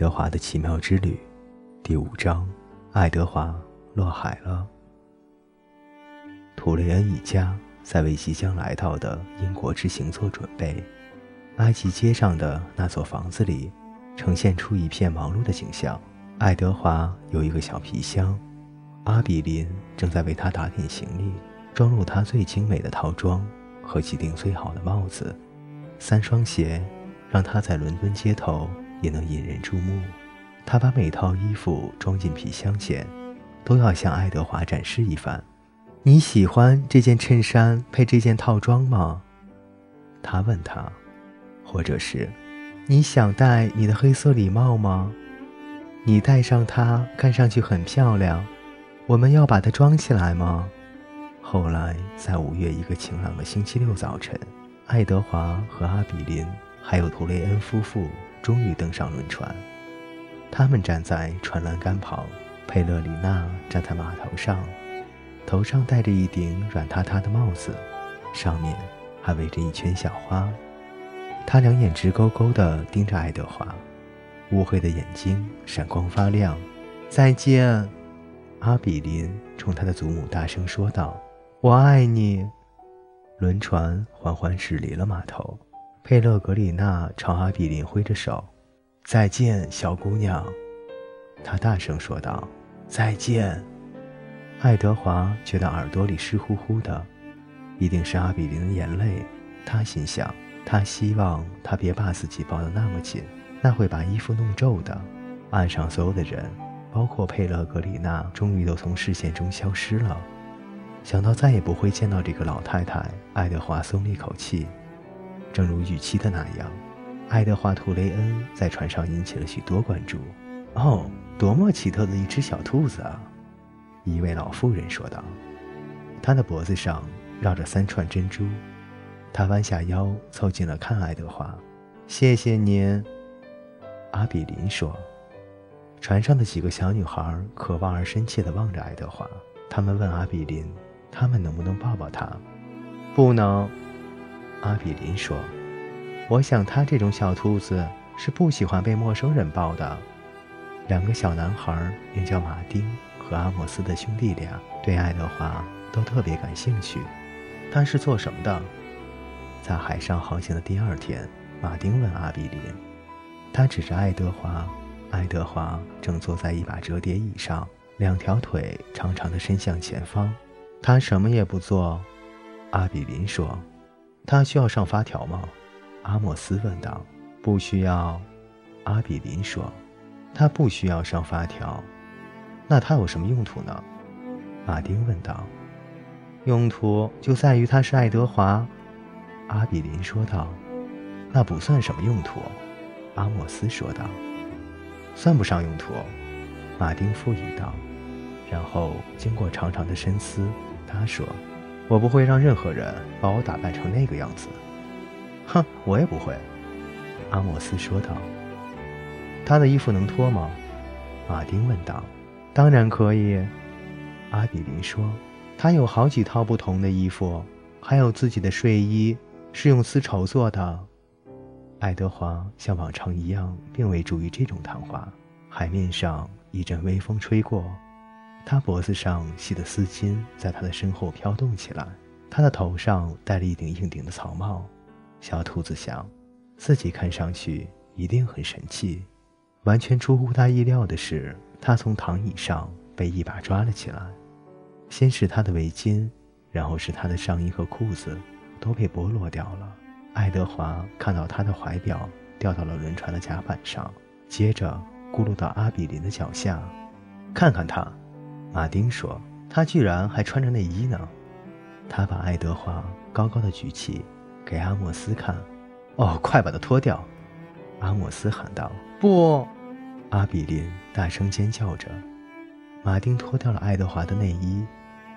德华的奇妙之旅，第五章：爱德华落海了。图雷恩一家在为即将来到的英国之行做准备。埃及街上的那座房子里，呈现出一片忙碌的景象。爱德华有一个小皮箱，阿比林正在为他打点行李，装入他最精美的套装和几顶最好的帽子，三双鞋，让他在伦敦街头。也能引人注目。他把每套衣服装进皮箱前，都要向爱德华展示一番。你喜欢这件衬衫配这件套装吗？他问他，或者是你想戴你的黑色礼帽吗？你戴上它看上去很漂亮。我们要把它装起来吗？后来，在五月一个晴朗的星期六早晨，爱德华和阿比林还有图雷恩夫妇。终于登上轮船，他们站在船栏杆旁，佩勒里娜站在码头上，头上戴着一顶软塌塌的帽子，上面还围着一圈小花。他两眼直勾勾地盯着爱德华，乌黑的眼睛闪光发亮。再见，阿比林冲他的祖母大声说道：“我爱你。”轮船缓缓驶离了码头。佩勒格里娜朝阿比林挥着手：“再见，小姑娘。”他大声说道：“再见。”爱德华觉得耳朵里湿乎乎的，一定是阿比林的眼泪。他心想：他希望他别把自己抱得那么紧，那会把衣服弄皱的。岸上所有的人，包括佩勒格里娜，终于都从视线中消失了。想到再也不会见到这个老太太，爱德华松了一口气。正如预期的那样，爱德华·图雷恩在船上引起了许多关注。哦，多么奇特的一只小兔子啊！一位老妇人说道。她的脖子上绕着三串珍珠。她弯下腰凑近了看爱德华。谢谢您，阿比林说。船上的几个小女孩渴望而深切地望着爱德华。他们问阿比林：“他们能不能抱抱他？”“不能。”阿比林说：“我想他这种小兔子是不喜欢被陌生人抱的。”两个小男孩，名叫马丁和阿莫斯的兄弟俩，对爱德华都特别感兴趣。他是做什么的？在海上航行的第二天，马丁问阿比林。他指着爱德华。爱德华正坐在一把折叠椅上，两条腿长长的伸向前方。他什么也不做。阿比林说。他需要上发条吗？阿莫斯问道。“不需要。”阿比林说。“他不需要上发条。”那他有什么用途呢？马丁问道。“用途就在于他是爱德华。”阿比林说道。“那不算什么用途。”阿莫斯说道。“算不上用途。”马丁附议道。然后经过长长的深思，他说。我不会让任何人把我打扮成那个样子。哼，我也不会。”阿莫斯说道。“他的衣服能脱吗？”马丁问道。“当然可以。”阿比林说。“他有好几套不同的衣服，还有自己的睡衣，是用丝绸做的。”爱德华像往常一样，并未注意这种谈话。海面上一阵微风吹过。他脖子上系的丝巾在他的身后飘动起来，他的头上戴了一顶硬顶的草帽。小兔子想，自己看上去一定很神气。完全出乎他意料的是，他从躺椅上被一把抓了起来。先是他的围巾，然后是他的上衣和裤子，都被剥落掉了。爱德华看到他的怀表掉到了轮船的甲板上，接着咕噜到阿比林的脚下。看看他。马丁说：“他居然还穿着内衣呢。”他把爱德华高高的举起，给阿莫斯看。“哦，快把它脱掉！”阿莫斯喊道。“不！”阿比林大声尖叫着。马丁脱掉了爱德华的内衣。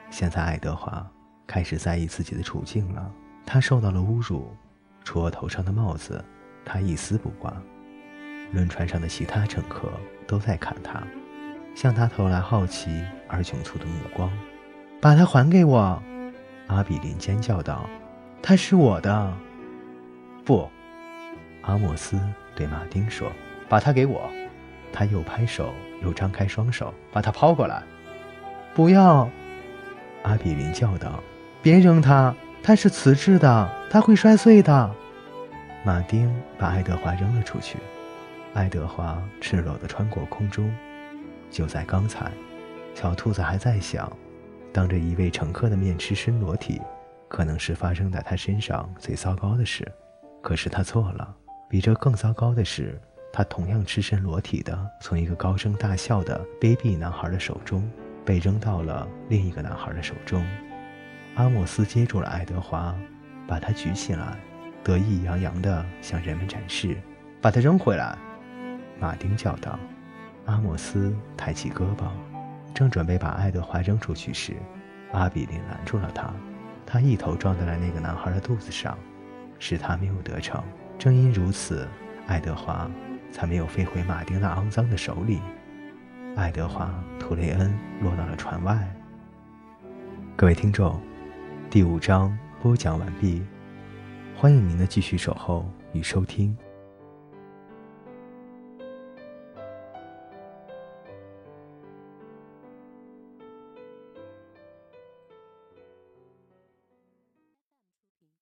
现在爱德华开始在意自己的处境了。他受到了侮辱，除了头上的帽子，他一丝不挂。轮船上的其他乘客都在看他。向他投来好奇而窘促的目光，把它还给我！阿比林尖叫道：“它是我的！”不，阿莫斯对马丁说：“把它给我。”他又拍手又张开双手，把它抛过来。不要！阿比林叫道：“别扔它，它是瓷质的，它会摔碎的。”马丁把爱德华扔了出去，爱德华赤裸地穿过空中。就在刚才，小兔子还在想，当着一位乘客的面赤身裸体，可能是发生在他身上最糟糕的事。可是他错了，比这更糟糕的是，他同样赤身裸体的从一个高声大笑的卑鄙男孩的手中被扔到了另一个男孩的手中。阿莫斯接住了爱德华，把他举起来。得意洋洋地向人们展示，把它扔回来。马丁叫道。阿莫斯抬起胳膊，正准备把爱德华扔出去时，阿比林拦住了他。他一头撞在了那个男孩的肚子上，使他没有得逞。正因如此，爱德华才没有飞回马丁那肮脏的手里。爱德华·图雷恩落到了船外。各位听众，第五章播讲完毕。欢迎您的继续守候与收听。